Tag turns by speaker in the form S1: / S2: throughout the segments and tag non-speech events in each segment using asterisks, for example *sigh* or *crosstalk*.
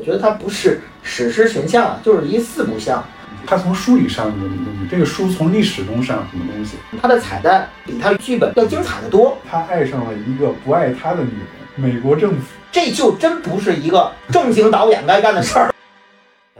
S1: 我觉得它不是史诗群像啊，就是一四不像。
S2: 它从书里上了什么东西？这个书从历史中上什么东西？
S1: 它的彩蛋比它剧本要精彩的多。
S2: 他爱上了一个不爱他的女人，美国政府。
S1: 这就真不是一个正经导演该干的事儿。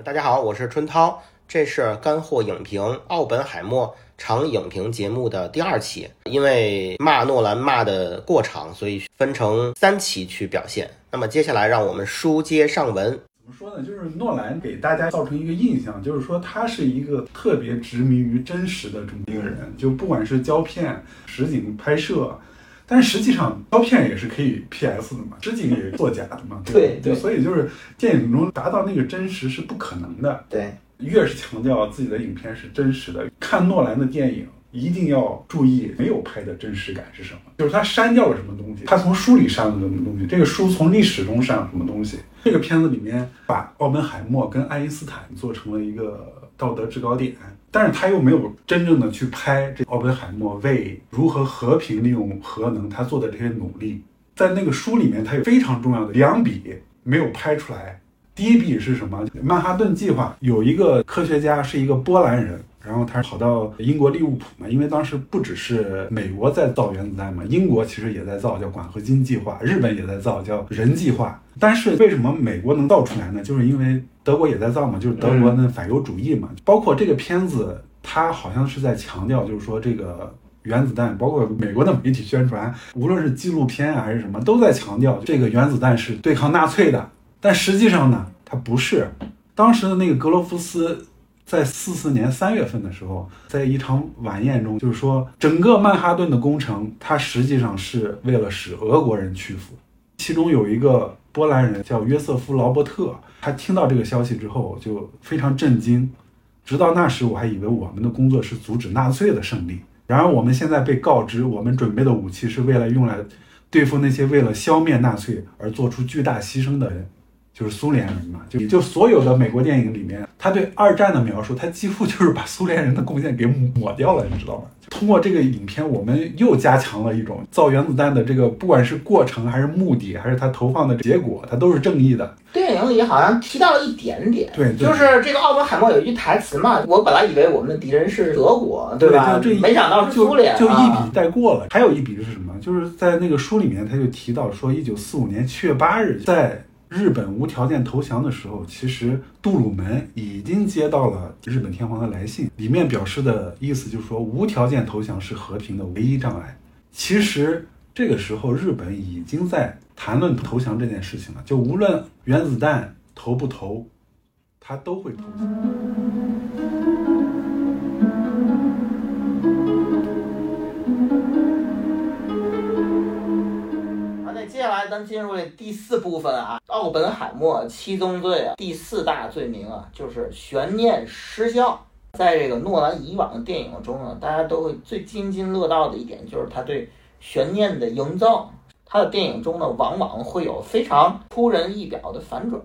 S3: 大家好，我是春涛，这是干货影评《奥本海默》长影评节目的第二期。因为骂诺兰骂的过长，所以分成三期去表现。那么接下来，让我们书接上文。
S2: 怎么说呢？就是诺兰给大家造成一个印象，就是说他是一个特别执迷于真实的这么一个人，就不管是胶片、实景拍摄，但是实际上胶片也是可以 PS 的嘛，实景也是作假的嘛，
S1: 对对，
S2: 所以就是电影中达到那个真实是不可能的。
S1: 对，
S2: 越是强调自己的影片是真实的，看诺兰的电影。一定要注意没有拍的真实感是什么？就是他删掉了什么东西，他从书里删了什么东西，这个书从历史中删了什么东西。这个片子里面把奥本海默跟爱因斯坦做成了一个道德制高点，但是他又没有真正的去拍这奥本海默为如何和平利用核能他做的这些努力。在那个书里面，他有非常重要的两笔没有拍出来。第一笔是什么？曼哈顿计划有一个科学家是一个波兰人。然后他跑到英国利物浦嘛，因为当时不只是美国在造原子弹嘛，英国其实也在造，叫管合金计划；日本也在造，叫人计划。但是为什么美国能造出来呢？就是因为德国也在造嘛，就是德国的反犹主义嘛。包括这个片子，它好像是在强调，就是说这个原子弹，包括美国的媒体宣传，无论是纪录片还是什么，都在强调这个原子弹是对抗纳粹的。但实际上呢，它不是。当时的那个格罗夫斯。在四四年三月份的时候，在一场晚宴中，就是说整个曼哈顿的工程，它实际上是为了使俄国人屈服。其中有一个波兰人叫约瑟夫·劳伯特，他听到这个消息之后就非常震惊。直到那时，我还以为我们的工作是阻止纳粹的胜利。然而，我们现在被告知，我们准备的武器是为了用来对付那些为了消灭纳粹而做出巨大牺牲的人。就是苏联人嘛，就就所有的美国电影里面，他对二战的描述，他几乎就是把苏联人的贡献给抹掉了，你知道吗？通过这个影片，我们又加强了一种造原子弹的这个，不管是过程还是目的，还是它投放的结果，它都是正义的。
S1: 电影里好像提到了一点点，
S2: 对，
S1: 就是这个奥本海默有一句台词嘛，我本来以为我们的敌人是德国，
S2: 对
S1: 吧？没想到是苏联，
S2: 就一笔带过了。还有一笔是什么？就是在那个书里面，他就提到说，一九四五年七月八日在。日本无条件投降的时候，其实杜鲁门已经接到了日本天皇的来信，里面表示的意思就是说，无条件投降是和平的唯一障碍。其实这个时候，日本已经在谈论投降这件事情了，就无论原子弹投不投，他都会投降。
S1: 咱进入这第四部分啊，奥本海默七宗罪啊，第四大罪名啊，就是悬念失效。在这个诺兰以往的电影中呢，大家都会最津津乐道的一点就是他对悬念的营造。他的电影中呢，往往会有非常出人意表的反转。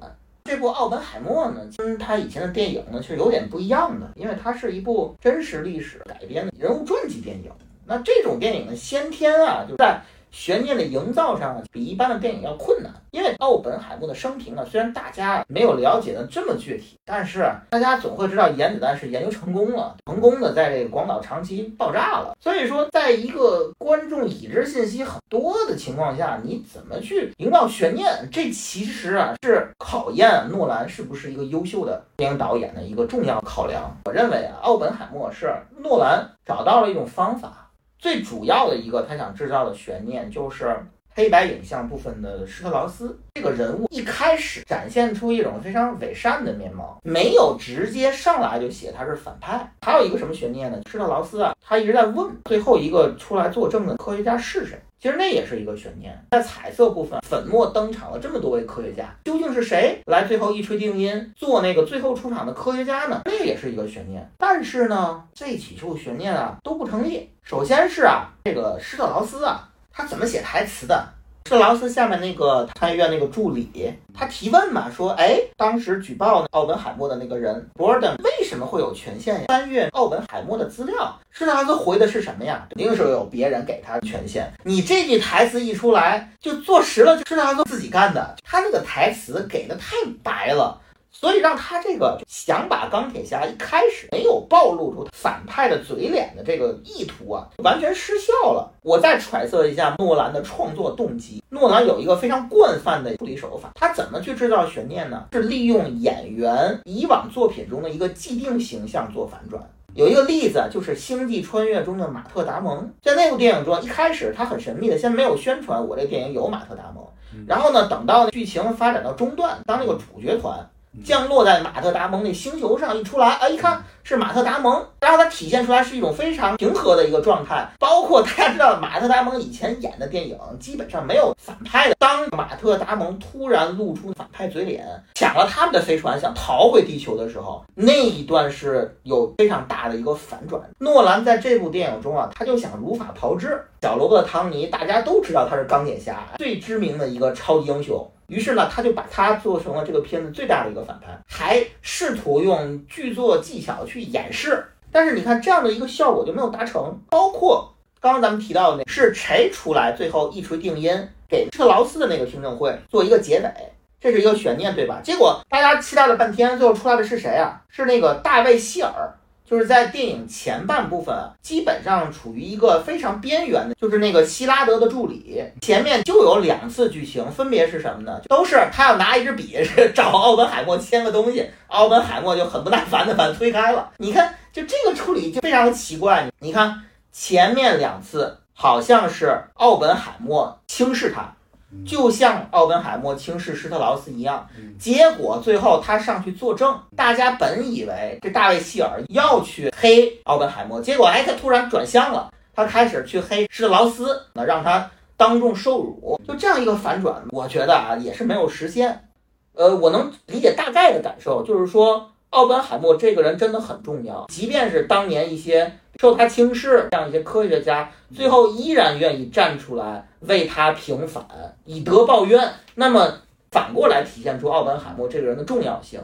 S1: 这部奥本海默呢，跟他以前的电影呢，是有点不一样的，因为它是一部真实历史改编的人物传记电影。那这种电影呢，先天啊，就在。悬念的营造上呢比一般的电影要困难，因为奥本海默的生平呢，虽然大家没有了解的这么具体，但是大家总会知道原子弹是研究成功了，*laughs* 成功的在这个广岛长崎爆炸了。所以说，在一个观众已知信息很多的情况下，你怎么去营造悬念？这其实啊是考验诺兰是不是一个优秀的电影导演的一个重要考量。我认为啊，奥本海默是诺兰找到了一种方法。最主要的一个他想制造的悬念，就是黑白影像部分的施特劳斯这个人物，一开始展现出一种非常伪善的面貌，没有直接上来就写他是反派。还有一个什么悬念呢？施特劳斯啊，他一直在问最后一个出来作证的科学家是谁。其实那也是一个悬念。在彩色部分，粉墨登场了这么多位科学家，究竟是谁来最后一锤定音做那个最后出场的科学家呢？那也是一个悬念。但是呢，这几处悬念啊都不成立。首先是啊，这个施特劳斯啊，他怎么写台词的？施劳斯下面那个参议院那个助理，他提问嘛，说，哎，当时举报奥本海默的那个人 Borden 为什么会有权限翻阅奥本海默的资料？施特劳斯回的是什么呀？肯定是有别人给他权限。你这句台词一出来，就坐实了施特劳斯自己干的。他那个台词给的太白了。所以让他这个想把钢铁侠一开始没有暴露出反派的嘴脸的这个意图啊，完全失效了。我再揣测一下诺兰的创作动机。诺兰有一个非常惯犯的处理手法，他怎么去制造悬念呢？是利用演员以往作品中的一个既定形象做反转。有一个例子就是《星际穿越》中的马特·达蒙，在那部电影中，一开始他很神秘的，先没有宣传我这电影有马特·达蒙，然后呢，等到剧情发展到中段，当那个主角团。降落在马特达蒙那星球上，一出来，哎，一看是马特达蒙，然后它体现出来是一种非常平和的一个状态。包括大家知道，马特达蒙以前演的电影基本上没有反派的。当马特达蒙突然露出反派嘴脸，抢了他们的飞船，想逃回地球的时候，那一段是有非常大的一个反转。诺兰在这部电影中啊，他就想如法炮制。小罗伯特·唐尼，大家都知道他是钢铁侠最知名的一个超级英雄。于是呢，他就把他做成了这个片子最大的一个反派，还试图用剧作技巧去掩饰。但是你看这样的一个效果就没有达成。包括刚刚咱们提到的是谁出来最后一锤定音给特劳斯的那个听证会做一个结尾，这是一个悬念，对吧？结果大家期待了半天，最后出来的是谁啊？是那个大卫希尔。就是在电影前半部分，基本上处于一个非常边缘的，就是那个希拉德的助理。前面就有两次剧情，分别是什么呢？都是他要拿一支笔找奥本海默签个东西，奥本海默就很不耐烦的把他推开了。你看，就这个处理就非常的奇怪。你看前面两次好像是奥本海默轻视他。就像奥本海默轻视施特劳斯一样，结果最后他上去作证，大家本以为这大卫希尔要去黑奥本海默，结果哎，他突然转向了，他开始去黑施特劳斯，那让他当众受辱，就这样一个反转，我觉得啊也是没有实现。呃，我能理解大概的感受，就是说奥本海默这个人真的很重要，即便是当年一些。受他轻视，这样一些科学家最后依然愿意站出来为他平反，以德报怨。那么反过来体现出奥本海默这个人的重要性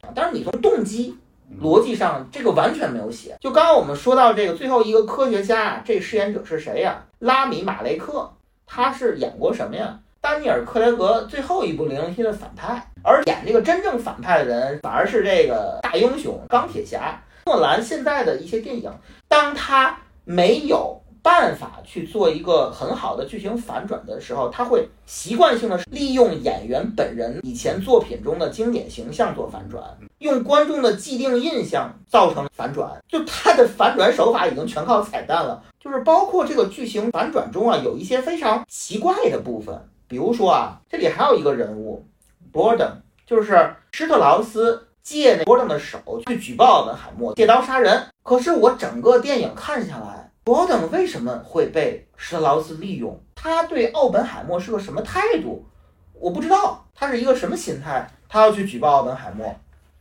S1: 啊！但是你从动机逻辑上，这个完全没有写。就刚刚我们说到这个最后一个科学家，这饰演者是谁呀？拉米马雷克，他是演过什么呀？丹尼尔克雷格最后一部《零零七》的反派，而演这个真正反派的人反而是这个大英雄钢铁侠。诺兰现在的一些电影，当他没有办法去做一个很好的剧情反转的时候，他会习惯性的利用演员本人以前作品中的经典形象做反转，用观众的既定印象造成反转。就他的反转手法已经全靠彩蛋了，就是包括这个剧情反转中啊，有一些非常奇怪的部分，比如说啊，这里还有一个人物，Borden，就是施特劳斯。借那波登的手去举报奥本海默借刀杀人，可是我整个电影看下来，波登为什么会被施特劳斯利用？他对奥本海默是个什么态度？我不知道他是一个什么心态，他要去举报奥本海默。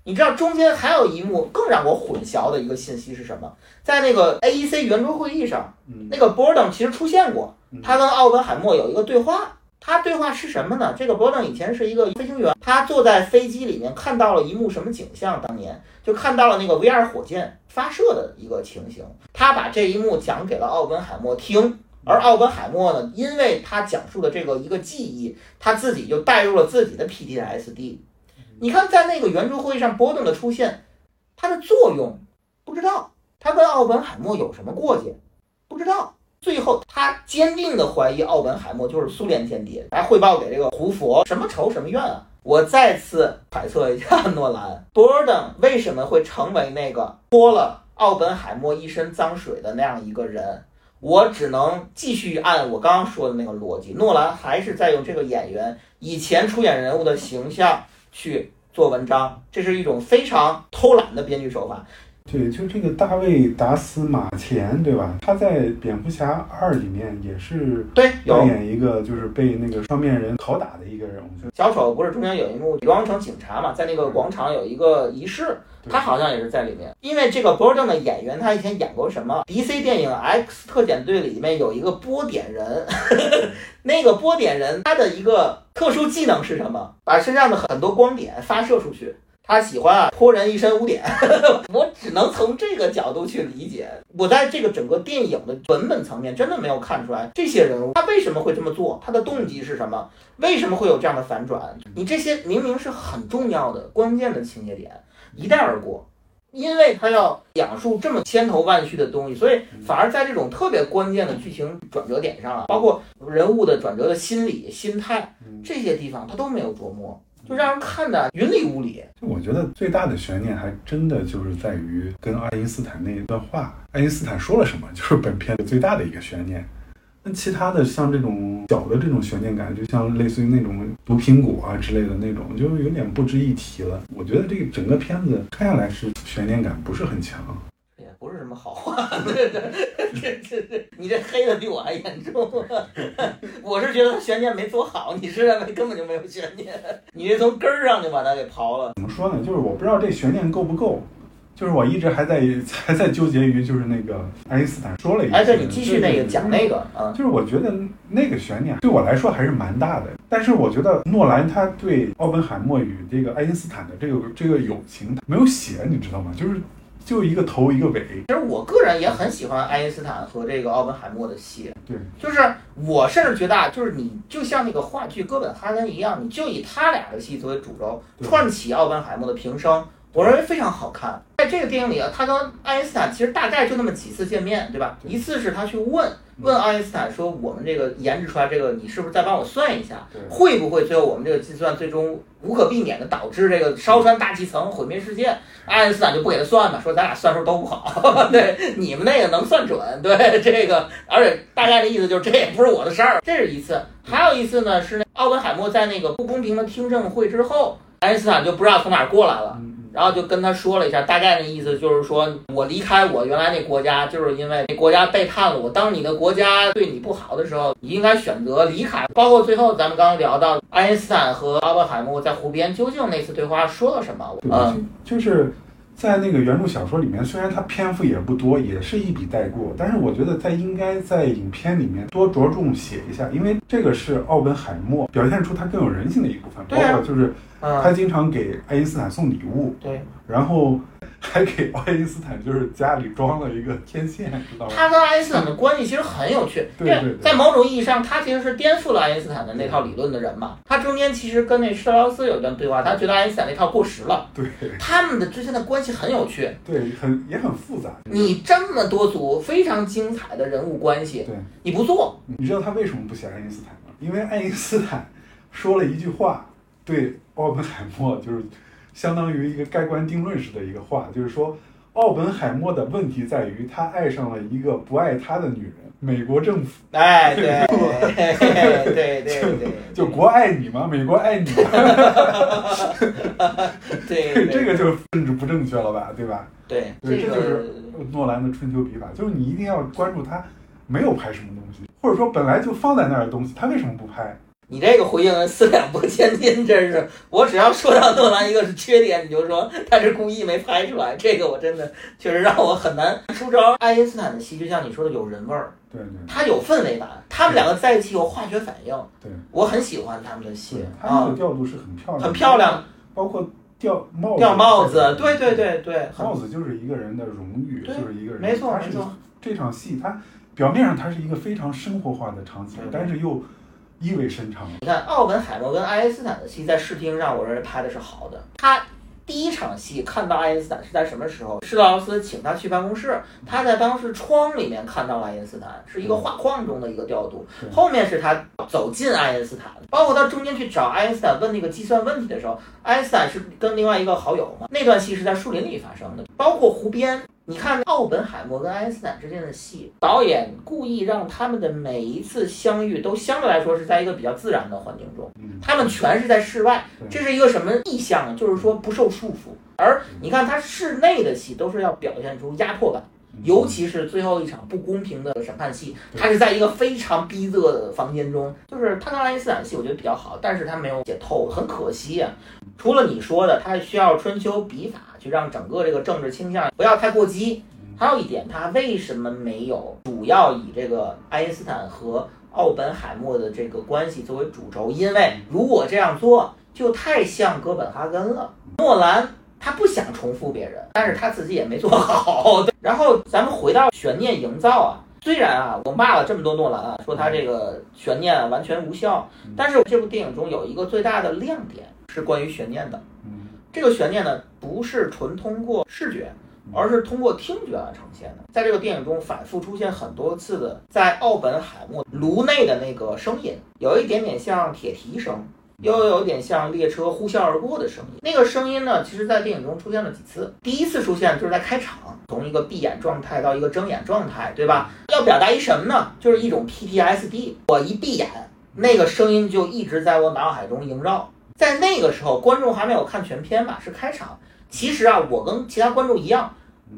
S1: 你知道中间还有一幕更让我混淆的一个信息是什么？在那个 AEC 圆桌会议上，那个波登其实出现过，他跟奥本海默有一个对话。他对话是什么呢？这个波登以前是一个飞行员，他坐在飞机里面看到了一幕什么景象？当年就看到了那个 V2 火箭发射的一个情形。他把这一幕讲给了奥本海默听，而奥本海默呢，因为他讲述的这个一个记忆，他自己就带入了自己的 PTSD。你看，在那个圆桌会议上，波顿的出现，它的作用不知道，他跟奥本海默有什么过节？不知道。最后，他坚定的怀疑奥本海默就是苏联间谍，来汇报给这个胡佛，什么仇什么怨啊！我再次揣测一下，诺兰，Borden 为什么会成为那个泼了奥本海默一身脏水的那样一个人？我只能继续按我刚刚说的那个逻辑，诺兰还是在用这个演员以前出演人物的形象去做文章，这是一种非常偷懒的编剧手法。
S2: 对，就这个大卫·达斯马钱，对吧？他在《蝙蝠侠二》里面也是
S1: 对，有
S2: 扮演一个就是被那个双面人拷打的一个人物。就
S1: 小丑不是中间有一幕装成警察嘛，在那个广场有一个仪式，他好像也是在里面。因为这个博尔顿的演员，他以前演过什么？DC 电影《X 特遣队》里面有一个波点人，*laughs* 那个波点人他的一个特殊技能是什么？把身上的很多光点发射出去。他喜欢啊泼人一身污点，*laughs* 我只能从这个角度去理解。我在这个整个电影的文本层面真的没有看出来这些人物他为什么会这么做，他的动机是什么，为什么会有这样的反转？你这些明明是很重要的关键的情节点，一带而过。因为他要讲述这么千头万绪的东西，所以反而在这种特别关键的剧情转折点上啊，包括人物的转折的心理、心态
S2: 嗯
S1: 这些地方，他都没有琢磨，就让人看的云里雾里。
S2: 就我觉得最大的悬念还真的就是在于跟爱因斯坦那一段话，爱因斯坦说了什么，就是本片最大的一个悬念。那其他的像这种小的这种悬念感，就像类似于那种毒苹果啊之类的那种，就有点不值一提了。我觉得这个整个片子看下来是悬念感不是很强。
S1: 也不是什么好话，这这这这这，你这黑的比我还严重。*laughs* 我是觉得他悬念没做好，你是认为根本就没有悬念，你是从根儿上就把它给刨了。
S2: 怎么说呢？就是我不知道这悬念够不够。就是我一直还在 *laughs* 还在纠结于，就是那个爱因斯坦说了一句，
S1: 哎，对你继续那个讲那个啊，
S2: 就是我觉得那个悬念对我来说还是蛮大的，但是我觉得诺兰他对奥本海默与这个爱因斯坦的这个这个友情没有写，你知道吗？就是就一个头一个尾，
S1: 其实我个人也很喜欢爱因斯坦和这个奥本海默的戏，
S2: 对，
S1: 就是我甚至觉得啊，就是你就像那个话剧《哥本哈根》一样，你就以他俩的戏作为主轴，串起奥本海默的平生，我认为非常好看。在这个电影里啊，他跟爱因斯坦其实大概就那么几次见面，对吧？一次是他去问问爱因斯坦说，我们这个研制出来这个，你是不是再帮我算一下，会不会最后我们这个计算最终无可避免的导致这个烧穿大气层毁灭世界？爱因斯坦就不给他算嘛，说咱俩算数都不好，*laughs* 对，你们那个能算准，对这个，而且大概的意思就是这也不是我的事儿，这是一次。还有一次呢，是那奥本海默在那个不公平的听证会之后，爱因斯坦就不知道从哪儿过来了。
S2: 嗯
S1: 然后就跟他说了一下，大概的意思就是说，我离开我原来那国家，就是因为那国家背叛了我。当你的国家对你不好的时候，你应该选择离开。包括最后咱们刚刚聊到爱因斯坦和奥本海默在湖边究竟那次对话说了什么？嗯，
S2: 就是在那个原著小说里面，虽然它篇幅也不多，也是一笔带过，但是我觉得在应该在影片里面多着重写一下，因为这个是奥本海默表现出他更有人性的一部分，包括就是他
S1: 嗯，
S2: 经常给爱因斯坦送礼物，
S1: 对，
S2: 然后还给爱因斯坦就是家里装了一个天线，知道吗？
S1: 他跟爱因斯坦的关系其实很有趣，
S2: 对对对
S1: 在某种意义上，他其实是颠覆了爱因斯坦的那套理论的人嘛。他中间其实跟那施特劳斯有一段对话，他觉得爱因斯坦那套过时了，*laughs*
S2: 对
S1: 他们的之间的关系很有趣。
S2: 对，很也很复杂。
S1: 你这么多组非常精彩的人物关系，
S2: 对，
S1: 你不做，
S2: 你知道他为什么不写爱因斯坦吗？因为爱因斯坦说了一句话，对奥本海默就是相当于一个盖棺定论式的一个话，就是说奥本海默的问题在于他爱上了一个不爱他的女人，美国政府
S1: 哎，对，*laughs* 对对对对，
S2: 就国爱你吗？美国爱你吗？*laughs*
S1: 对对
S2: 这个就是政治不正确了吧，对吧？
S1: 对
S2: 对，
S1: 这
S2: 这就是诺兰的春秋笔法，就是你一定要关注他没有拍什么东西，或者说本来就放在那儿的东西，他为什么不拍？
S1: 你这个回应四两拨千斤，真是。我只要说到诺兰一个是缺点，你就说他是故意没拍出来，这个我真的确实让我很难出招。爱因斯坦的戏就像你说的有人味儿，
S2: 对对。
S1: 他有氛围感，他们两个在一起有化学反应，
S2: 对。
S1: 我很喜欢他们的戏。
S2: 对，他那
S1: 啊
S2: 个，调度是很漂亮，
S1: 很漂亮，
S2: 包括掉帽子，
S1: 掉帽子，对对对对，
S2: 帽子就是一个人的荣誉，就是一个人，
S1: 没错没错，
S2: 这场戏，它表面上它是一个非常生活化的场景，但是又意味深长。
S1: 你看奥本海默跟爱因斯坦的戏在视听上，我认为拍的是好的。他第一场戏看到爱因斯坦是在什么时候？施特劳斯请他去办公室，他在办公室窗里面看到了爱因斯坦，是一个画框中的一个调度。后面是他走进爱因斯坦，包括他中间去找爱因斯坦问那个计算问题的时候，爱因斯坦是跟另外一个好友嘛？那段戏是在树林里发生的，包括湖边。你看奥本海默跟爱因斯坦之间的戏，导演故意让他们的每一次相遇都相对来说是在一个比较自然的环境中。
S2: 嗯，
S1: 他们全是在室外，这是一个什么意象呢？就是说不受束缚，而你看他室内的戏都是要表现出压迫感。尤其是最后一场不公平的审判戏，他是在一个非常逼仄的房间中，就是他跟爱因斯坦戏，我觉得比较好，但是他没有写透，很可惜啊。除了你说的，他需要春秋笔法去让整个这个政治倾向不要太过激。还有一点，他为什么没有主要以这个爱因斯坦和奥本海默的这个关系作为主轴？因为如果这样做，就太像哥本哈根了。诺兰。他不想重复别人，但是他自己也没做好。然后咱们回到悬念营造啊，虽然啊我骂了这么多诺兰啊，说他这个悬念完全无效，但是这部电影中有一个最大的亮点是关于悬念的。这个悬念呢不是纯通过视觉，而是通过听觉来呈现的。在这个电影中反复出现很多次的，在奥本海默颅内的那个声音，有一点点像铁蹄声。又有点像列车呼啸而过的声音。那个声音呢，其实在电影中出现了几次。第一次出现就是在开场，从一个闭眼状态到一个睁眼状态，对吧？要表达一什么呢？就是一种 PTSD。我一闭眼，那个声音就一直在我脑海中萦绕。在那个时候，观众还没有看全片吧？是开场。其实啊，我跟其他观众一样。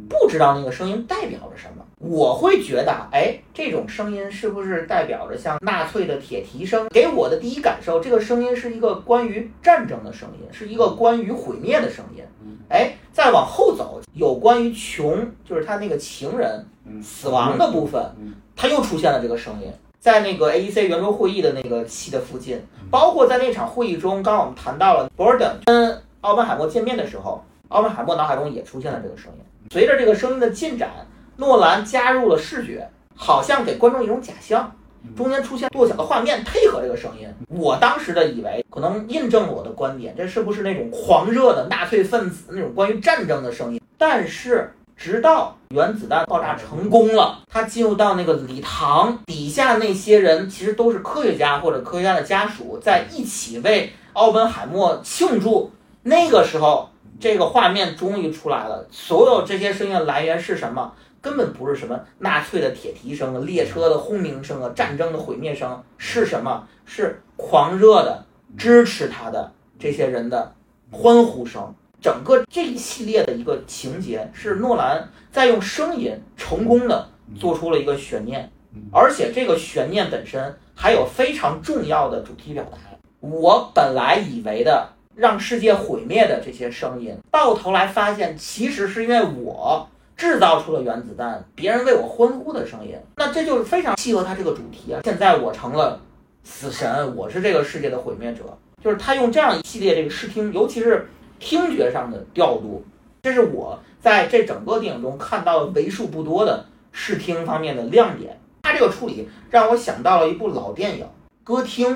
S1: 不知道那个声音代表着什么，我会觉得，哎，这种声音是不是代表着像纳粹的铁蹄声？给我的第一感受，这个声音是一个关于战争的声音，是一个关于毁灭的声音。哎，再往后走，有关于穷，就是他那个情人死亡的部分，他又出现了这个声音，在那个 AEC 圆桌会议的那个期的附近，包括在那场会议中，刚刚我们谈到了 Borden 跟奥本海默见面的时候，奥本海默脑海中也出现了这个声音。随着这个声音的进展，诺兰加入了视觉，好像给观众一种假象，中间出现跺脚的画面配合这个声音。我当时的以为可能印证了我的观点，这是不是那种狂热的纳粹分子那种关于战争的声音？但是直到原子弹爆炸成功了，他进入到那个礼堂底下，那些人其实都是科学家或者科学家的家属，在一起为奥本海默庆祝。那个时候。这个画面终于出来了，所有这些声音的来源是什么？根本不是什么纳粹的铁蹄声、列车的轰鸣声啊、战争的毁灭声，是什么？是狂热的支持他的这些人的欢呼声。整个这一系列的一个情节是诺兰在用声音成功的做出了一个悬念，而且这个悬念本身还有非常重要的主题表达。我本来以为的。让世界毁灭的这些声音，到头来发现其实是因为我制造出了原子弹，别人为我欢呼的声音。那这就是非常契合他这个主题啊！现在我成了死神，我是这个世界的毁灭者。就是他用这样一系列这个视听，尤其是听觉上的调度，这是我在这整个电影中看到的为数不多的视听方面的亮点。他这个处理让我想到了一部老电影《歌厅》，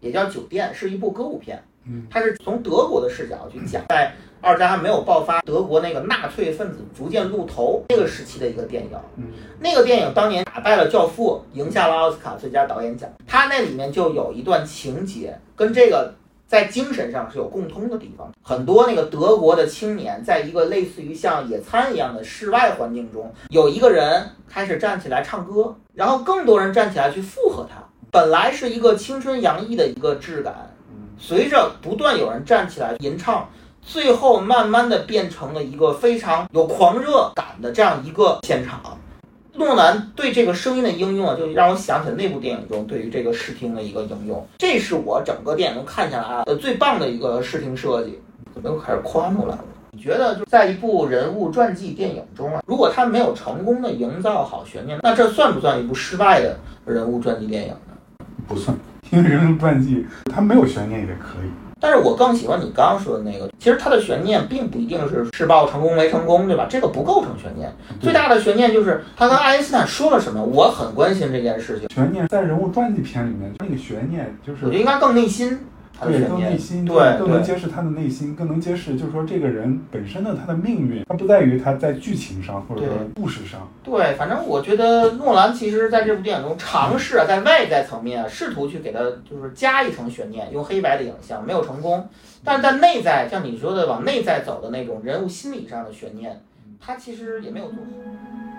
S1: 也叫《酒店》，是一部歌舞片。它是从德国的视角去讲，在二战还没有爆发，德国那个纳粹分子逐渐露头那个时期的一个电影。那个电影当年打败了《教父》，赢下了奥斯卡最佳导演奖。它那里面就有一段情节，跟这个在精神上是有共通的地方。很多那个德国的青年，在一个类似于像野餐一样的室外环境中，有一个人开始站起来唱歌，然后更多人站起来去附和他。本来是一个青春洋溢的一个质感。随着不断有人站起来吟唱，最后慢慢的变成了一个非常有狂热感的这样一个现场。诺兰对这个声音的应用啊，就让我想起了那部电影中对于这个视听的一个应用。这是我整个电影中看下来啊，最棒的一个视听设计。怎么又开始夸诺兰了？你觉得就在一部人物传记电影中啊，如果他没有成功的营造好悬念，那这算不算一部失败的人物传记电影呢？
S2: 不算。因为人物传记，它没有悬念也可以。
S1: 但是我更喜欢你刚刚说的那个，其实它的悬念并不一定是试爆成功没成功，对吧？这个不构成悬念。最大的悬念就是他跟爱因斯坦说了什么，我很关心这件事情。
S2: 悬念在人物传记片里面，那个悬念就是
S1: 我觉得应该更内心。
S2: 对，更内心，
S1: 对，
S2: 更能揭示他的内心，更能揭示，就是说这个人本身的他的命运，他不在于他在剧情上或者说故事上。
S1: 对，反正我觉得诺兰其实在这部电影中尝试啊，在外在层面啊，试图去给他就是加一层悬念，用黑白的影像没有成功，但是在内在，像你说的往内在走的那种人物心理上的悬念，他其实也没有做好。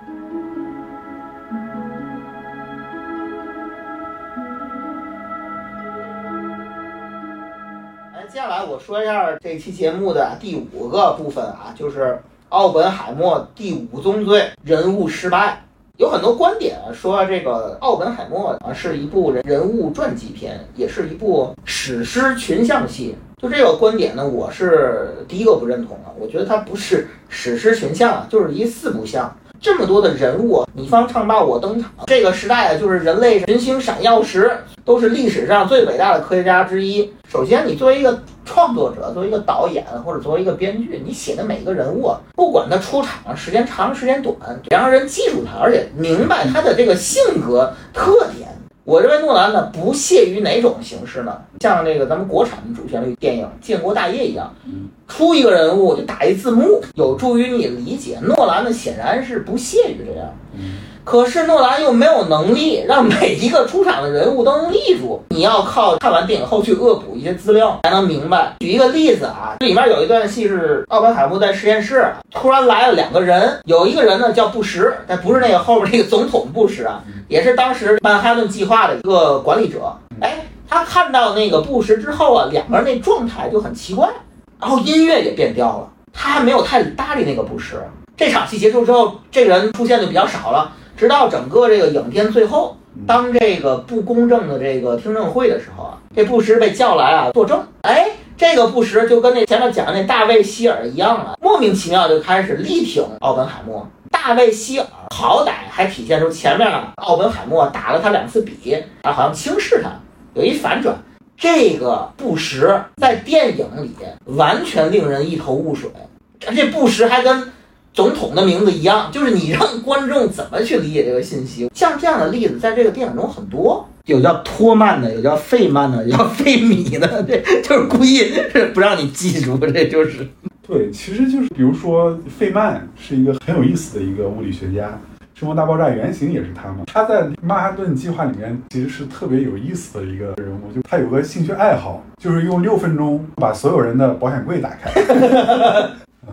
S1: 接下来我说一下这期节目的第五个部分啊，就是奥本海默第五宗罪——人物失败。有很多观点说，这个奥本海默啊是一部人人物传记片，也是一部史诗群像戏。就这个观点呢，我是第一个不认同的。我觉得它不是史诗群像啊，就是一四不像。这么多的人物，你方唱罢我登场。这个时代啊，就是人类群星闪耀时，都是历史上最伟大的科学家之一。首先，你作为一个创作者，作为一个导演或者作为一个编剧，你写的每一个人物，不管他出场时间长时间短，得让人记住他，而且明白他的这个性格特点。我认为诺兰呢不屑于哪种形式呢？像那个咱们国产的主旋律电影《建国大业》一样，出一个人物就打一字幕，有助于你理解。诺兰呢显然是不屑于这样。可是诺兰又没有能力让每一个出场的人物都能立住，你要靠看完电影后去恶补一些资料才能明白。举一个例子啊，这里面有一段戏是奥本海默在实验室，突然来了两个人，有一个人呢叫布什，但不是那个后面那个总统布什啊，也是当时曼哈顿计划的一个管理者。哎，他看到那个布什之后啊，两个人那状态就很奇怪，然后音乐也变调了，他还没有太搭理那个布什。这场戏结束之后，这个人出现的比较少了。直到整个这个影片最后，当这个不公正的这个听证会的时候啊，这布什被叫来啊作证。哎，这个布什就跟那前面讲的那大卫希尔一样了，莫名其妙就开始力挺奥本海默。大卫希尔好歹还体现出前面啊，奥本海默打了他两次笔，啊，好像轻视他，有一反转。这个布什在电影里完全令人一头雾水，而且布什还跟。总统的名字一样，就是你让观众怎么去理解这个信息。像这样的例子，在这个电影中很多，有叫托曼的，有叫费曼的，*laughs* 有叫费米的，这就是故意是不让你记住。这就是
S2: 对，其实就是比如说费曼是一个很有意思的一个物理学家，《生活大爆炸》原型也是他嘛。他在曼哈顿计划里面其实是特别有意思的一个人物，就他有个兴趣爱好，就是用六分钟把所有人的保险柜打开。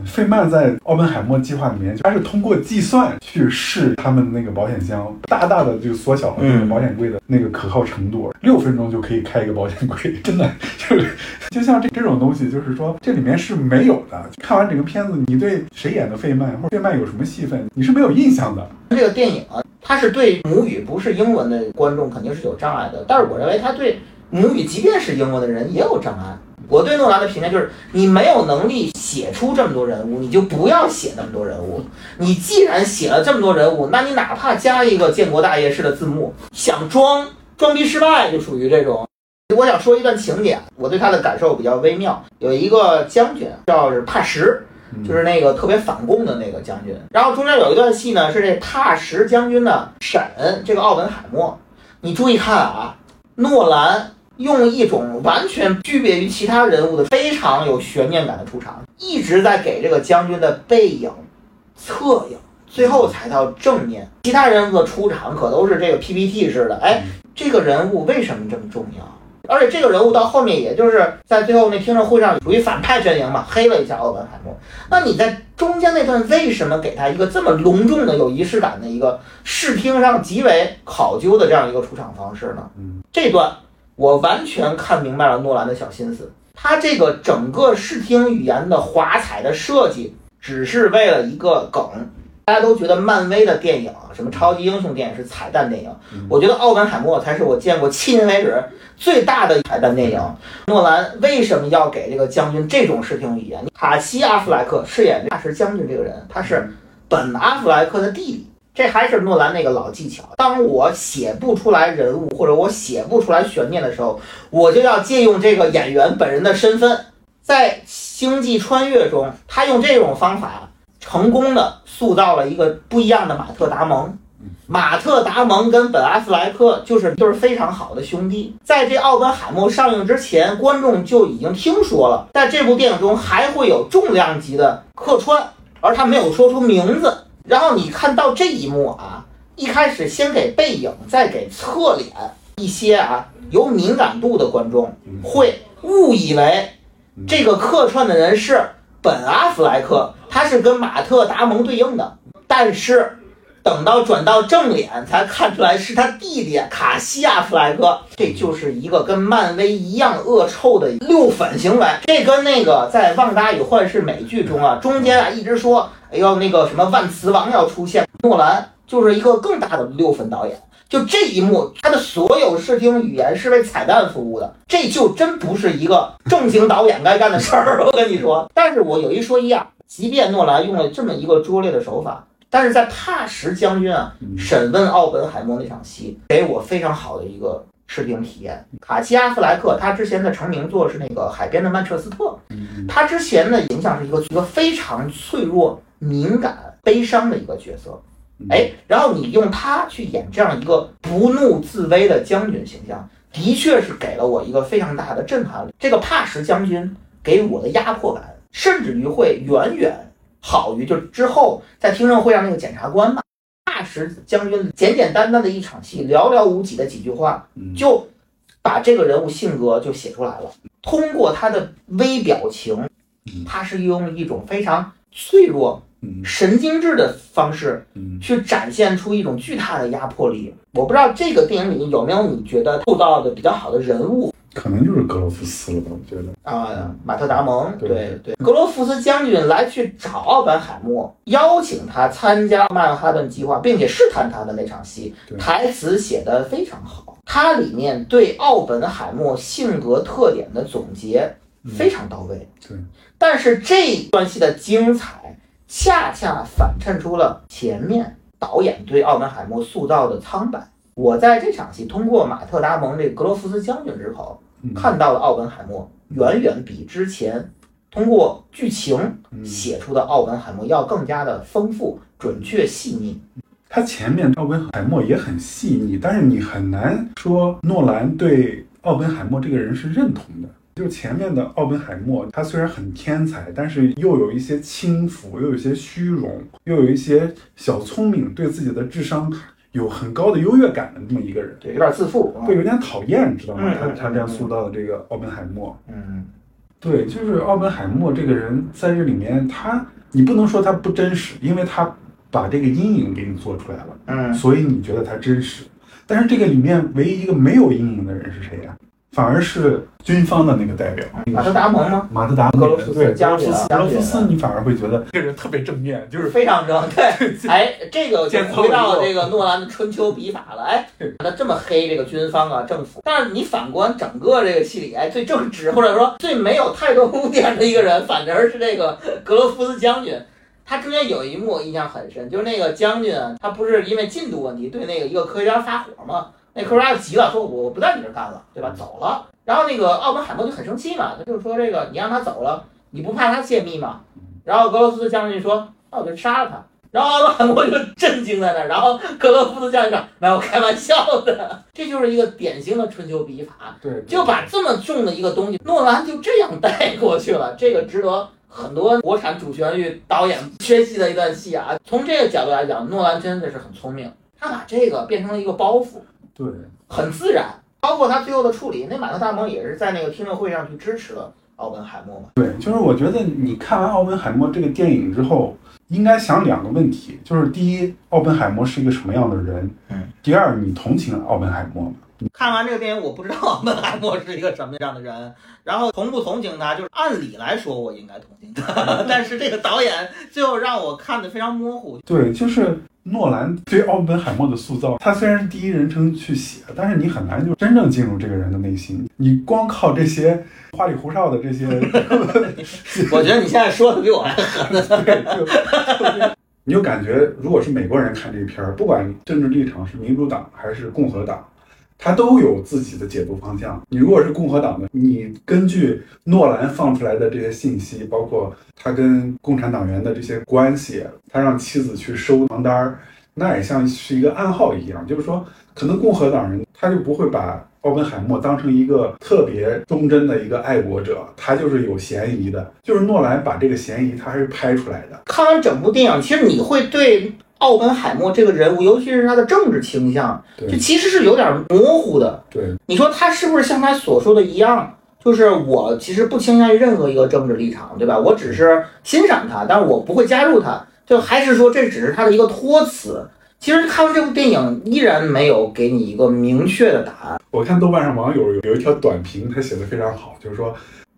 S2: 费曼在奥本海默计划里面，他是通过计算去试他们那个保险箱，大大的就缩小了那个保险柜的那个可靠程度，六分钟就可以开一个保险柜，*laughs* 真的就是就像这这种东西，就是说这里面是没有的。看完整个片子，你对谁演的费曼或者费曼有什么戏份，你是没有印象的。
S1: 这个电影啊，它是对母语不是英文的观众肯定是有障碍的，但是我认为他对母语即便是英文的人也有障碍。我对诺兰的评价就是：你没有能力写出这么多人物，你就不要写那么多人物。你既然写了这么多人物，那你哪怕加一个建国大业式的字幕，想装装逼失败就属于这种。我想说一段情节，我对他的感受比较微妙。有一个将军叫是帕什，就是那个特别反共的那个将军。然后中间有一段戏呢，是这帕什将军呢审这个奥本海默。你注意看啊，诺兰。用一种完全区别于其他人物的非常有悬念感的出场，一直在给这个将军的背影、侧影，最后才到正面。其他人物的出场可都是这个 PPT 式的。哎，这个人物为什么这么重要？而且这个人物到后面，也就是在最后那听证会上属于反派阵营嘛，黑了一下奥本海默。那你在中间那段为什么给他一个这么隆重的、有仪式感的一个视听上极为考究的这样一个出场方式呢？嗯，这段。我完全看明白了诺兰的小心思，他这个整个视听语言的华彩的设计，只是为了一个梗。大家都觉得漫威的电影，什么超级英雄电影是彩蛋电影，我觉得奥本海默才是我见过迄今为止最大的彩蛋电影。诺兰为什么要给这个将军这种视听语言？卡西·阿弗莱克饰演大石将军这个人，他是本·阿弗莱克的弟弟。这还是诺兰那个老技巧。当我写不出来人物，或者我写不出来悬念的时候，我就要借用这个演员本人的身份。在《星际穿越》中，他用这种方法成功的塑造了一个不一样的马特·达蒙。马特·达蒙跟本·阿弗莱克就是就是非常好的兄弟。在这《奥本海默》上映之前，观众就已经听说了，在这部电影中还会有重量级的客串，而他没有说出名字。然后你看到这一幕啊，一开始先给背影，再给侧脸，一些啊有敏感度的观众会误以为这个客串的人是本阿弗莱克，他是跟马特·达蒙对应的。但是等到转到正脸才看出来是他弟弟卡西亚·弗莱克，这就是一个跟漫威一样恶臭的六粉行为。这跟那个在《旺达与幻视》美剧中啊，中间啊一直说，呦那个什么万磁王要出现，诺兰就是一个更大的六分导演。就这一幕，他的所有视听语言是为彩蛋服务的，这就真不是一个正经导演该干的事儿。我跟你说，但是我有一说一啊，即便诺兰用了这么一个拙劣的手法，但是在帕什将军啊审问奥本海默那场戏，给我非常好的一个视听体验。卡西阿·弗莱克他之前的成名作是那个《海边的曼彻斯特》，他之前的形象是一个一个非常脆弱、敏感、悲伤的一个角色。哎，然后你用他去演这样一个不怒自威的将军形象，的确是给了我一个非常大的震撼力。这个帕什将军给我的压迫感，甚至于会远远好于就之后在听证会上那个检察官嘛。帕什将军简简单单的一场戏，寥寥无几的几句话，就把这个人物性格就写出来了。通过他的微表情，他是用一种非常脆弱。神经质的方式，去展现出一种巨大的压迫力。我不知道这个电影里有没有你觉得塑造的比较好的人物，
S2: 可能就是格罗夫斯了吧？我觉得
S1: 啊，马特·达蒙，对对，格罗夫斯将军来去找奥本海默，邀请他参加曼哈顿计划，并且试探他的那场戏，台词写得非常好，它里面对奥本海默性格特点的总结非常到位。
S2: 对，
S1: 但是这段戏的精彩。恰恰反衬出了前面导演对奥本海默塑造的苍白。我在这场戏通过马特·达蒙这个格罗夫斯将军之口，看到了奥本海默远远比之前通过剧情写出的奥本海默要更加的丰富、准确、细腻。
S2: 他前面奥本海默也很细腻，但是你很难说诺兰对奥本海默这个人是认同的。就前面的奥本海默，他虽然很天才，但是又有一些轻浮，又有一些虚荣，又有一些小聪明，对自己的智商有很高的优越感的这么一个人，
S1: 对，有点自负，
S2: 会有点讨厌，你知道吗？他他这样塑造的这个奥本海默，
S1: 嗯，
S2: 对，就是奥本海默这个人在这里面，他你不能说他不真实，因为他把这个阴影给你做出来了，
S1: 嗯，
S2: 所以你觉得他真实，但是这个里面唯一一个没有阴影的人是谁呀？反而是军方的那个代表，
S1: 马特达蒙吗？
S2: 马特达蒙，
S1: 格罗夫斯，
S2: 对，
S1: 格罗夫
S2: 斯，格罗夫斯，你反而会觉得这个人特别正面，就是
S1: 非常正。*laughs* 对，哎，这个就回到这个诺兰的春秋笔法了。哎，他这么黑这个军方啊，政府，但是你反观整个这个戏里，哎，最正直 *laughs* 或者说最没有太多污点的一个人，反而是这个格罗夫斯将军。他中间有一幕印象很深，就是那个将军啊，他不是因为进度问题对那个一个科学家发火吗？那科学家急了，说我不在你这干了，对吧？走了。然后那个奥本海默就很生气嘛，他就说这个你让他走了，你不怕他泄密吗？然后格罗夫斯将军说，那我就杀了他。然后奥本海默就震惊在那儿。然后格罗夫斯将军说，没有开玩笑的，这就是一个典型的春秋笔法，
S2: 对，
S1: 就把这么重的一个东西，诺兰就这样带过去了。这个值得很多国产主旋律导演学习的一段戏啊。从这个角度来讲，诺兰真的是很聪明，他把这个变成了一个包袱。
S2: 对，
S1: 很自然，包括他最后的处理，那马特·达蒙也是在那个听证会上去支持了奥本海默嘛。
S2: 对，就是我觉得你看完奥本海默这个电影之后，应该想两个问题，就是第一，奥本海默是一个什么样的人？
S1: 嗯。
S2: 第二，你同情奥本海默吗？
S1: 看完这个电影，我不知道奥本海默是一个什么样的人，然后同不同情他，就是按理来说我应该同情他，*laughs* 但是这个导演最后让我看的非常模糊。
S2: 对，就是。诺兰对奥本海默的塑造，他虽然是第一人称去写，但是你很难就真正进入这个人的内心。你光靠这些花里胡哨的这些，*laughs*
S1: 我觉得你现在说的比我还狠。
S2: 对，就你就感觉，如果是美国人看这片儿，不管政治立场是民主党还是共和党。他都有自己的解读方向。你如果是共和党的，你根据诺兰放出来的这些信息，包括他跟共产党员的这些关系，他让妻子去收房单儿，那也像是一个暗号一样，就是说，可能共和党人他就不会把奥本海默当成一个特别忠贞的一个爱国者，他就是有嫌疑的。就是诺兰把这个嫌疑他还是拍出来的。
S1: 看完整部电影，其实你会对。奥本海默这个人物，尤其是他的政治倾向，就其实是有点模糊的。
S2: 对，
S1: 你说他是不是像他所说的一样？就是我其实不倾向于任何一个政治立场，对吧？我只是欣赏他，但是我不会加入他。就还是说这只是他的一个托词？其实看完这部电影，依然没有给你一个明确的答案。
S2: 我看豆瓣上网友有有一条短评，他写的非常好，就是说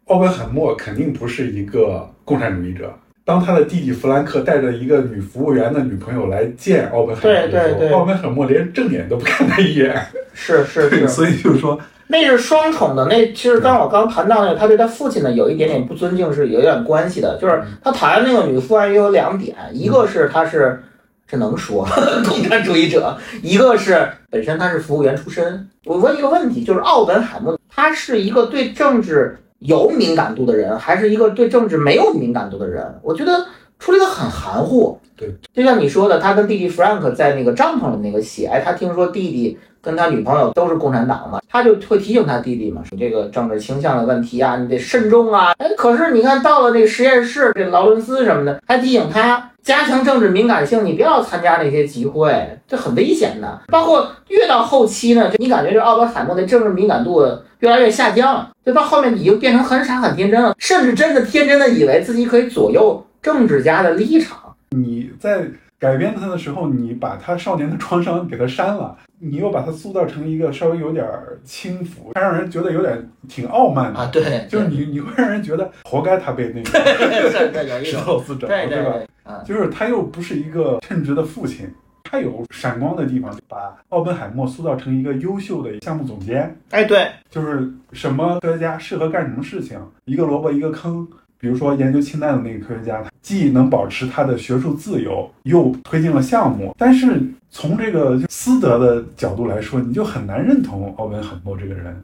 S2: 奥本海默肯定不是一个共产主义者。当他的弟弟弗兰克带着一个女服务员的女朋友来见奥本海默的时候，
S1: 对对对
S2: 奥本海默连正眼都不看他一眼。
S1: 是是是，*laughs*
S2: 所以就是说，
S1: 那是双重的。那其实刚我刚谈到那个，他对他父亲呢有一点点不尊敬是有点关系的。就是他讨厌那个女服务员也有两点，一个是他是这能说 *laughs* 共产主义者，一个是本身他是服务员出身。我问一个问题，就是奥本海默他是一个对政治有敏感度的人，还是一个对政治没有敏感度的人？我觉得处理的很含糊。
S2: 对，
S1: 就像你说的，他跟弟弟 Frank 在那个帐篷里那个戏，哎，他听说弟弟跟他女朋友都是共产党嘛，他就会提醒他弟弟嘛，说这个政治倾向的问题啊，你得慎重啊。哎，可是你看到了这个实验室，这劳伦斯什么的，还提醒他加强政治敏感性，你不要参加那些集会，这很危险的。包括越到后期呢，你感觉这奥本海默的政治敏感度越来越下降，就到后面已经变成很傻很天真了，甚至真的天真的以为自己可以左右政治家的立场。
S2: 你在改编他的时候，你把他少年的创伤给他删了，你又把他塑造成一个稍微有点轻浮，让人觉得有点挺傲慢的
S1: 啊，对，
S2: 就是你 *laughs* 你会让人觉得活该他被那个 *laughs* *laughs* 石头死整，
S1: 对对
S2: 吧？
S1: 对，啊，
S2: 就是他又不是一个称职的父亲，他有闪光的地方，把奥本海默塑造成一个优秀的项目总监，
S1: 哎对，
S2: 就是什么科学家适合干什么事情，一个萝卜一个坑。比如说研究氢弹的那个科学家，他既能保持他的学术自由，又推进了项目。但是从这个私德的角度来说，你就很难认同奥本海默这个人，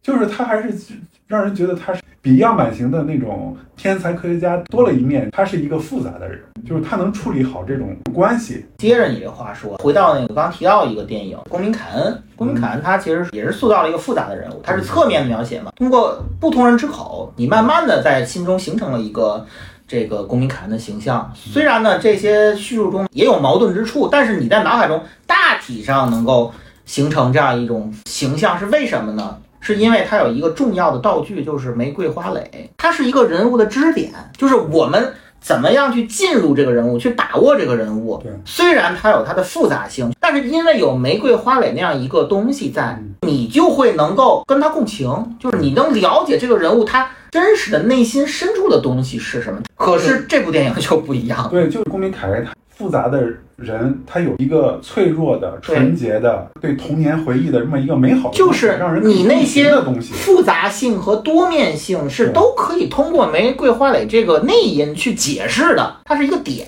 S2: 就是他还是让人觉得他是比样板型的那种天才科学家多了一面。他是一个复杂的人，就是他能处理好这种关系。
S1: 接着你这话说，回到那个刚刚提到一个电影《公民凯恩》，公民凯恩他其实也是塑造了一个复杂的人物，他是侧面描写嘛，通过不同人之口，你慢慢的在心中形成了一个这个公民凯恩的形象。虽然呢这些叙述中也有矛盾之处，但是你在脑海中大体上能够形成这样一种形象，是为什么呢？是因为它有一个重要的道具，就是玫瑰花蕾，它是一个人物的支点，就是我们。怎么样去进入这个人物，去把握这个人物？
S2: 对，
S1: 虽然它有它的复杂性，但是因为有玫瑰花蕾那样一个东西在，你就会能够跟他共情，就是你能了解这个人物他真实的内心深处的东西是什么。可是这部电影就不一样，
S2: 对，就是公民凯恩，他复杂的人，他有一个脆弱的、纯洁的、对童年回忆的这么一个美好的，
S1: 就是
S2: 让人
S1: 你那些
S2: 东西，
S1: 复杂性和多面性是都可以通过玫瑰花蕾这个内因去解释的，它是一个点，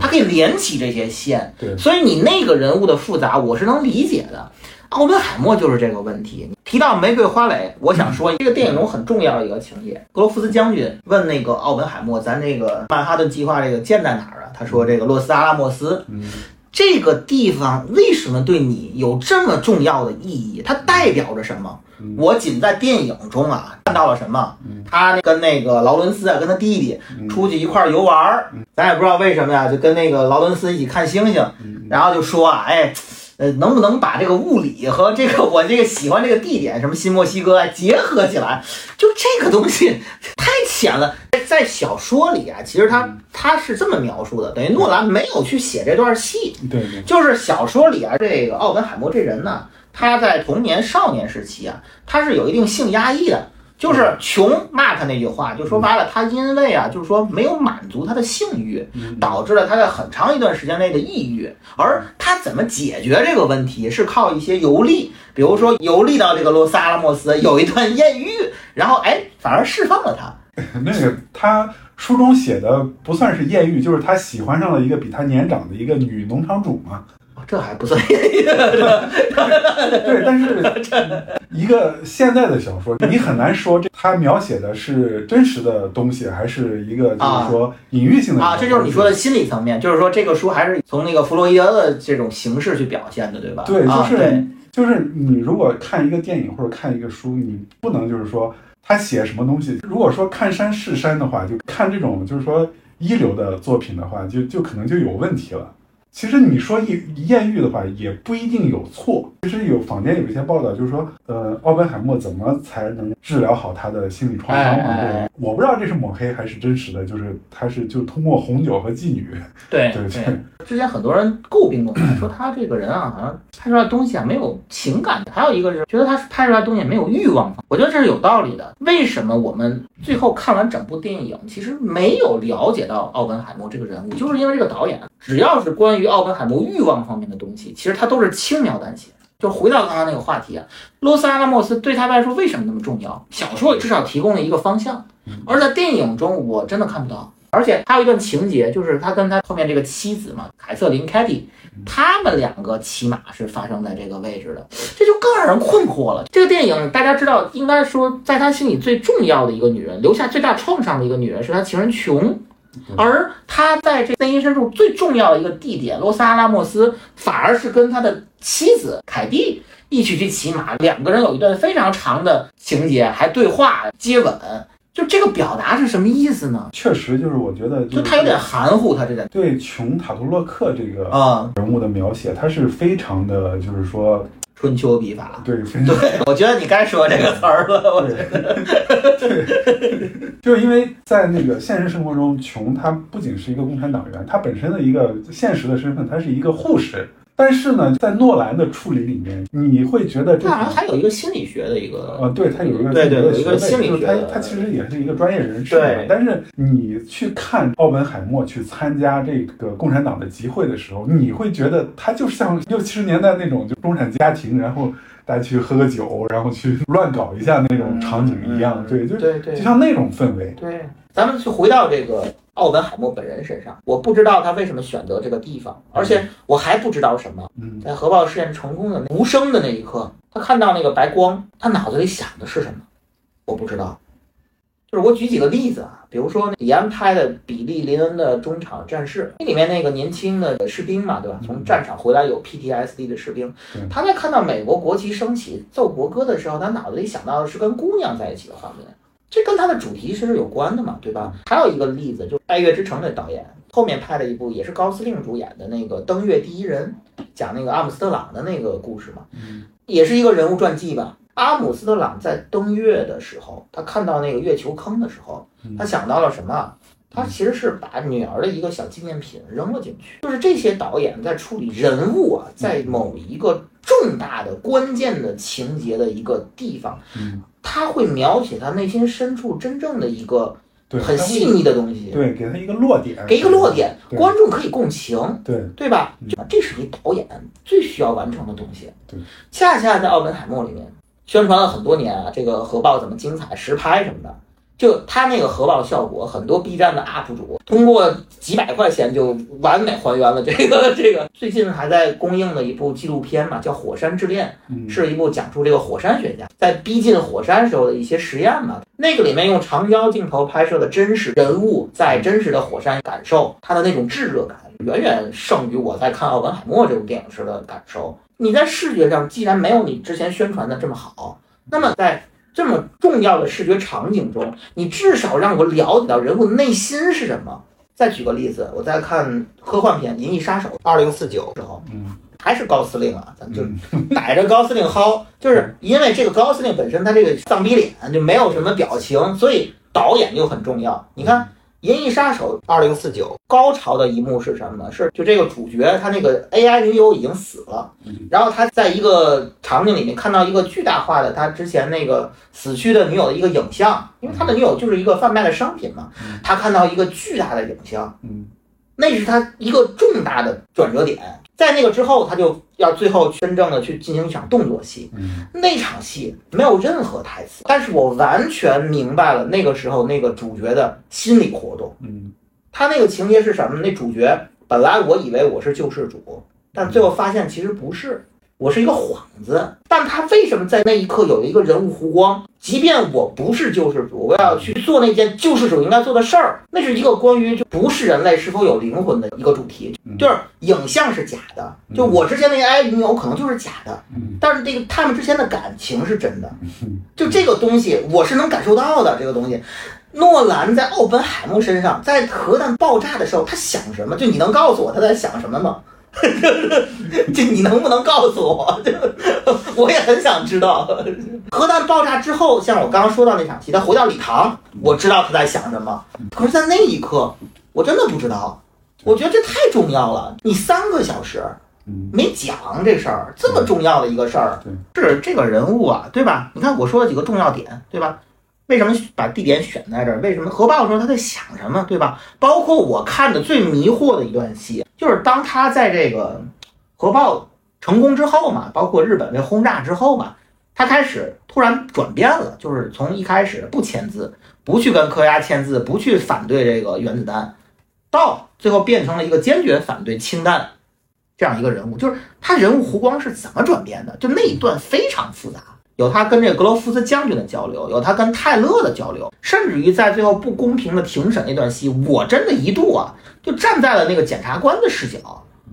S1: 它可以连起这些线，
S2: 对，
S1: 所以你那个人物的复杂，我是能理解的。奥本海默就是这个问题。提到玫瑰花蕾，我想说这个电影中很重要的一个情节：格罗夫斯将军问那个奥本海默，咱这个曼哈顿计划这个建在哪儿啊？他说这个洛斯阿拉莫斯。
S2: 嗯，
S1: 这个地方为什么对你有这么重要的意义？它代表着什么？我仅在电影中啊看到了什么？他跟那个劳伦斯啊，跟他弟弟出去一块儿游玩儿，咱也不知道为什么呀，就跟那个劳伦斯一起看星星，然后就说啊，哎。呃，能不能把这个物理和这个我这个喜欢这个地点，什么新墨西哥啊，结合起来？就这个东西太浅了。在小说里啊，其实他他是这么描述的，等于诺兰没有去写这段戏。
S2: 对对，
S1: 就是小说里啊，这个奥本海默这人呢，他在童年少年时期啊，他是有一定性压抑的。就是穷骂他那句话，就说白了，他因为啊，就是说没有满足他的性欲，导致了他在很长一段时间内的抑郁。而他怎么解决这个问题，是靠一些游历，比如说游历到这个洛斯阿拉莫斯，有一段艳遇，然后哎，反而释放了他。*laughs*
S2: 那个他书中写的不算是艳遇，就是他喜欢上了一个比他年长的一个女农场主嘛。
S1: 这还不算艳遇。*laughs*
S2: 对，但是一个现在的小说，你很难说这他描写的是真实的东西，还是一个就是说隐喻性的
S1: 啊？这就是你说的心理层面，就是说这个书还是从那个弗洛伊德的这种形式去表现的，对吧？
S2: 对，就是
S1: 对
S2: 就是你如果看一个电影或者看一个书，你不能就是说他写什么东西。如果说看山是山的话，就看这种就是说一流的作品的话，就就可能就有问题了。其实你说艳艳遇的话，也不一定有错，其实有坊间有一些报道，就是说，呃，奥本海默怎么才能治疗好他的心理创伤嘛？
S1: 哎哎
S2: 对，我不知道这是抹黑还是真实的，就是他是就通过红酒和妓女，*laughs*
S1: 对
S2: 对
S1: 对，之前很多人诟病过他，说他这个人啊，好像拍出来东西啊没有情感，还有一个是觉得他拍出来东西没有欲望。我觉得这是有道理的。为什么我们最后看完整部电影，其实没有了解到奥本海默这个人物，就是因为这个导演只要是关于奥本海默欲望方面的东西，其实他都是轻描淡写。就回到刚刚那个话题啊，罗斯阿拉莫斯对他来说为什么那么重要？小说里至少提供了一个方向，而在电影中我真的看不到。而且还有一段情节，就是他跟他后面这个妻子嘛，凯瑟琳·凯蒂，他们两个骑马是发生在这个位置的，这就更让人困惑了。这个电影大家知道，应该说在他心里最重要的一个女人，留下最大创伤的一个女人是他情人琼，而他在这内心深处最重要的一个地点罗斯阿拉莫斯，反而是跟他的妻子凯蒂一起去骑马，两个人有一段非常长的情节，还对话接吻。就这个表达是什么意思呢？
S2: 确实就是我觉得
S1: 就他有点含糊，他这点
S2: 对琼塔图洛克这个
S1: 啊，
S2: 人物的描写，他是非常的，就是说
S1: 春秋笔法。
S2: 对，非常
S1: 对，我觉得你该说这个词儿了。我觉得 *laughs*
S2: 对，就是因为在那个现实生活中，琼他不仅是一个共产党员，他本身的一个现实的身份，他是一个护士。但是呢，在诺兰的处理里面，你会觉得这
S1: 他好像还有一个心理学的一个，
S2: 呃，对他有一个
S1: 对对
S2: 有
S1: 有一个心理学
S2: 他
S1: 的
S2: 他其实也是一个专业人士
S1: 对。
S2: 但是你去看奥本海默去参加这个共产党的集会的时候，你会觉得他就像六七十年代那种就中产家庭，然后大家去喝个酒，然后去乱搞一下那种场景一样。对，就
S1: 对对
S2: 就像那种氛围。
S1: 对。咱们去回到这个奥本海默本人身上，我不知道他为什么选择这个地方，而且我还不知道什么。
S2: 嗯，
S1: 在核爆试验成功的那无声的那一刻，他看到那个白光，他脑子里想的是什么？我不知道。就是我举几个例子啊，比如说李安拍的比利林恩的中场战事，那里面那个年轻的士兵嘛，对吧？从战场回来有 PTSD 的士兵，他在看到美国国旗升起、奏国歌的时候，他脑子里想到的是跟姑娘在一起的画面，这跟他的主题是有关的嘛，对吧？还有一个例子，就是《爱乐之城》的导演后面拍了一部也是高司令主演的那个《登月第一人》，讲那个阿姆斯特朗的那个故事嘛，
S2: 嗯
S1: 也是一个人物传记吧。阿姆斯特朗在登月的时候，他看到那个月球坑的时候，
S2: 嗯
S1: 他想到了什么？他其实是把女儿的一个小纪念品扔了进去。就是这些导演在处理人物啊，在某一个重大的关键的情节的一个地方，
S2: 嗯，
S1: 他会描写他内心深处真正的一个
S2: 对，
S1: 很细腻的东西，
S2: 对，给他一个落点，
S1: 给一个落点，观众可以共情。
S2: 对，
S1: 对吧
S2: 嗯？
S1: 这是一导演最需要完成的东西。
S2: 对，
S1: 恰恰在奥本海默里面宣传了很多年啊，这个核爆怎么精彩，实拍什么的。就他那个核爆效果，很多 B 站的 UP 主通过几百块钱就完美还原了这个这个。最近还在公映的一部纪录片嘛，叫《火山之恋》，
S2: 嗯，
S1: 是一部讲述这个火山学家在逼近火山时候的一些实验嘛。那个里面用长焦镜头拍摄的真实人物在真实的火山感受他的那种炙热感，远远胜于我在看奥本海默这部电影时的感受。你在视觉上既然没有你之前宣传的这么好，那么在这么重要的视觉场景中，你至少让我了解到人物内心是什么。再举个例子，我在看科幻片《银翼杀手》
S3: 二零四九
S1: 的时候，
S2: 嗯
S1: 还是高司令啊，咱就
S2: 嗯
S1: 逮着高司令薅，就是因为这个高司令本身他这个丧逼脸就没有什么表情，所以导演就很重要。你看《银翼杀手》
S3: 二零四九，
S1: 高潮的一幕是什么呢？是就这个主角他那个 AI 女友已经死了
S2: 嗯，
S1: 然后他在一个场景里面看到一个巨大化的他之前那个死去的女友的一个影像，因为他的女友就是一个贩卖的商品嘛
S2: 嗯，
S1: 他看到一个巨大的影像，
S2: 嗯
S1: 那是他一个重大的转折点。在那个之后，他就要最后真正的去进行一场动作戏。
S2: 嗯
S1: 那场戏没有任何台词，但是我完全明白了那个时候那个主角的心理活动。
S2: 嗯
S1: 他那个情节是什么？那主角本来我以为我是救世主，但最后发现其实不是，我是一个幌子。但他为什么在那一刻有一个人物弧光？即便我不是救世主，我要去做那件救世主应该做的事儿，那是一个关于就不是人类是否有灵魂的一个主题。
S2: 嗯
S1: 就是影像是假的，就我之前那个 AI 女友可能就是假的，
S2: 嗯
S1: 但是这个他们之间的感情是真的。
S2: 嗯
S1: 就这个东西，我是能感受到的。这个东西，诺兰在奥本海默身上，在核弹爆炸的时候，他想什么？就你能告诉我他在想什么吗？*laughs* 这你能不能告诉我？就我也很想知道。核弹爆炸之后，像我刚刚说到那场戏，他回到礼堂，我知道他在想什么。可是，在那一刻，我真的不知道。我觉得这太重要了。你三个小时
S2: 嗯，
S1: 没讲这事儿，这么重要的一个事儿，是这个人物啊，对吧？你看我说了几个重要点，对吧？为什么把地点选在这儿？为什么核爆的时候他在想什么，对吧？包括我看的最迷惑的一段戏，就是当他在这个核爆成功之后嘛，包括日本被轰炸之后嘛，他开始突然转变了，就是从一开始不签字，不去跟科学家签字，不去反对这个原子弹，到最后变成了一个坚决反对氢弹这样一个人物。就是他人物弧光是怎么转变的？就那一段非常复杂。有他跟这个格罗夫斯将军的交流，有他跟泰勒的交流，甚至于在最后不公平的庭审那段戏，我真的一度啊，就站在了那个检察官的视角，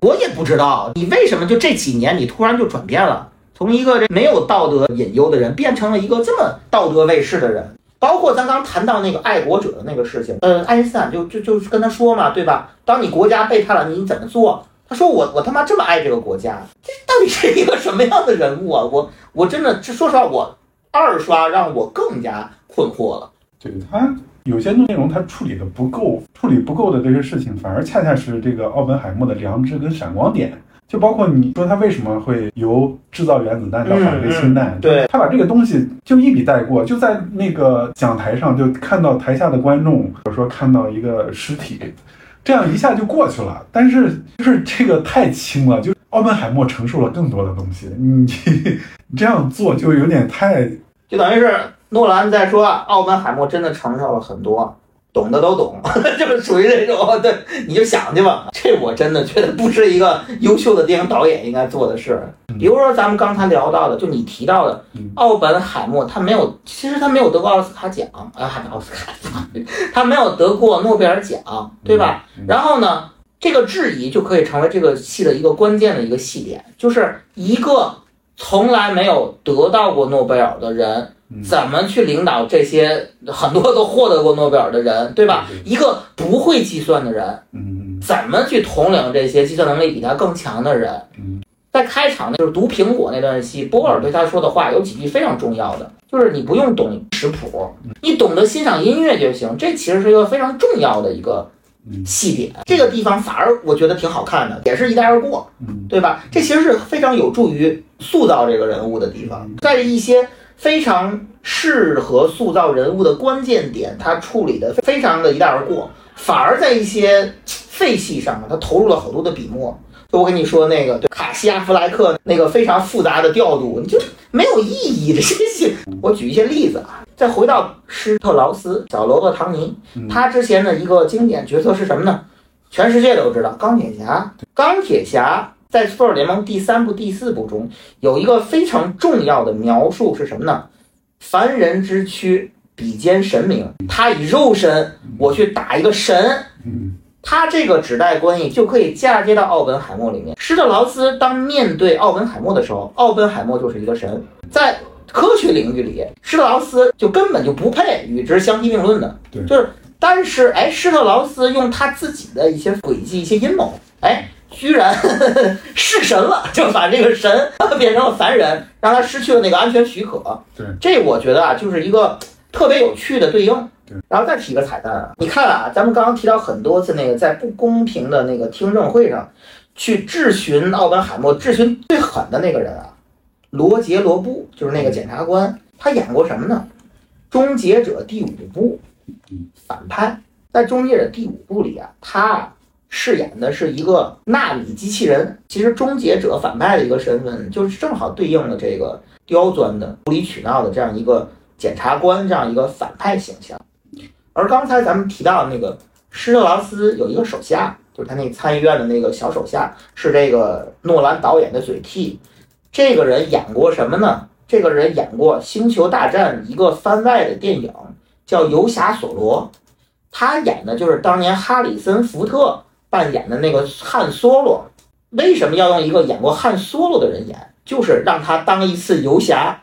S1: 我也不知道你为什么就这几年你突然就转变了，从一个这没有道德隐忧的人，变成了一个这么道德卫士的人。包括咱刚谈到那个爱国者的那个事情，呃，爱因斯坦就就就跟他说嘛，对吧？当你国家背叛了你，你怎么做？他说我我他妈这么爱这个国家，这到底是一个什么样的人物啊？我我真的这说实话，我二刷让我更加困惑了。
S2: 对他有些内容他处理的不够，处理不够的这些事情，反而恰恰是这个奥本海默的良知跟闪光点。就包括你说他为什么会由制造原子弹到反对氢弹，
S1: 对
S2: 他把这个东西就一笔带过，就在那个讲台上就看到台下的观众，比如说看到一个尸体。这样一下就过去了，但是就是这个太轻了，就奥本海默承受了更多的东西，你 *laughs* 你这样做就有点太，
S1: 就等于是诺兰在说奥本海默真的承受了很多，懂的都懂，*laughs* 就是属于这种，对，你就想去吧。这我真的觉得不是一个优秀的电影导演应该做的事。比如说咱们刚才聊到的，就你提到的奥本海默，他没有，其实他没有得过奥斯卡奖啊，还奥斯卡，*laughs* 他没有得过诺贝尔奖，对吧？然后呢，这个质疑就可以成为这个戏的一个关键的一个细点，就是一个从来没有得到过诺贝尔的人，怎么去领导这些很多都获得过诺贝尔的人，对吧？一个不会计算的人，
S2: 嗯
S1: 怎么去统领这些计算能力比他更强的人？
S2: 嗯。
S1: 在开场就是读苹果那段戏，波尔对他说的话有几句非常重要的，就是你不用懂识谱，你懂得欣赏音乐就行。这其实是一个非常重要的一个细点，这个地方反而我觉得挺好看的，也是一带而过，
S2: 嗯
S1: 对吧？这其实是非常有助于塑造这个人物的地方，在一些非常适合塑造人物的关键点，他处理的非常的一带而过，反而在一些废戏上啊，他投入了好多的笔墨。就我跟你说那个，对卡西亚弗莱克那个非常复杂的调度，你就没有意义的。这些，*laughs* 我举一些例子啊。再回到施特劳斯，小罗伯·唐尼，他之前的一个经典角色是什么呢？全世界都知道，钢铁侠。钢铁侠在《复仇者联盟》第三部、第四部中有一个非常重要的描述是什么呢？凡人之躯比肩神明，他以肉身我去打一个神。
S2: 嗯
S1: 他这个指代关系就可以嫁接到奥本海默里面。施特劳斯当面对奥本海默的时候，奥本海默就是一个神。在科学领域里，施特劳斯就根本就不配与之相提并论的。
S2: 对
S1: 就是，但是哎，施特劳斯用他自己的一些诡计、一些阴谋，哎，居然 *laughs* 弑神了，*laughs* 就把这个神 *laughs* 变成了凡人，让他失去了那个安全许可。
S2: 对，
S1: 这我觉得啊，就是一个特别有趣的对应。
S2: 对，
S1: 然后再提个彩蛋啊，你看啊，咱们刚刚提到很多次那个在不公平的那个听证会上，去质询奥本海默，质询最狠的那个人啊，罗杰·罗布，就是那个检察官，他演过什么呢？《终结者》第五部反派，在《终结者》第五部里啊，他饰演的是一个纳米机器人。其实，终结者反派的一个身份，就是正好对应了这个刁钻的、无理取闹的这样一个检察官这样一个反派形象。而刚才咱们提到那个施特劳斯有一个手下，就是他那参议院的那个小手下，是这个诺兰导演的嘴替。这个人演过什么呢？这个人演过《星球大战》一个番外的电影，叫《游侠索罗》。他演的就是当年哈里森福特扮演的那个汉索罗。为什么要用一个演过汉索罗的人演？就是让他当一次游侠，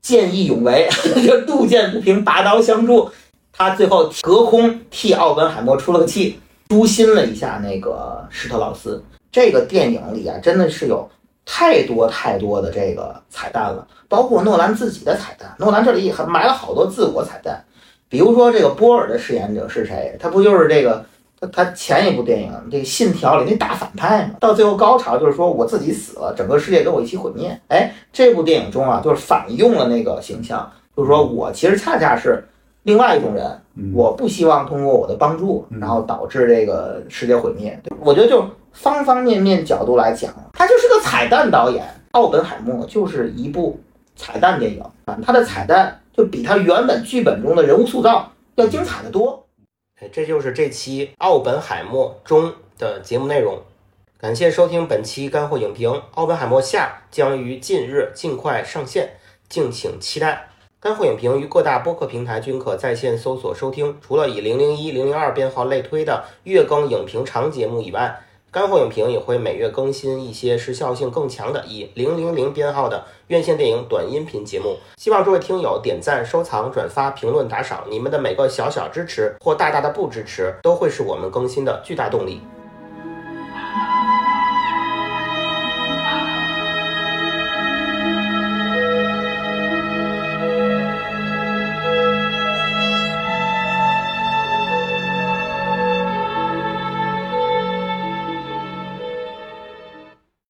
S1: 见义勇为，*laughs* 就路见不平拔刀相助。他最后隔空替奥本海默出了个气，诛心了一下那个施特劳斯。这个电影里啊，真的是有太多太多的这个彩蛋了，包括诺兰自己的彩蛋。诺兰这里还埋了好多自我彩蛋，比如说这个波尔的饰演者是谁？他不就是这个他他前一部电影这个《信条》里那大反派嘛？到最后高潮就是说我自己死了，整个世界跟我一起毁灭。哎，这部电影中啊，就是反用了那个形象，就是说我其实恰恰是另外一种人。
S2: 嗯
S1: 我不希望通过我的帮助，
S2: 嗯
S1: 然后导致这个世界毁灭。我觉得就方方面面角度来讲，他就是个彩蛋导演。奥本海默就是一部彩蛋电影啊，他的彩蛋就比他原本剧本中的人物塑造要精彩的多。
S3: 这就是这期《奥本海默》中的节目内容。感谢收听本期干货影评，《奥本海默下》将于近日尽快上线，敬请期待。干货影评于各大播客平台均可在线搜索收听。除了以零零一、零零二编号类推的月更影评长节目以外，干货影评也会每月更新一些时效性更强的以零零零编号的院线电影短音频节目。希望各位听友点赞、收藏、转发、评论、打赏，你们的每个小小支持或大大的不支持，都会是我们更新的巨大动力。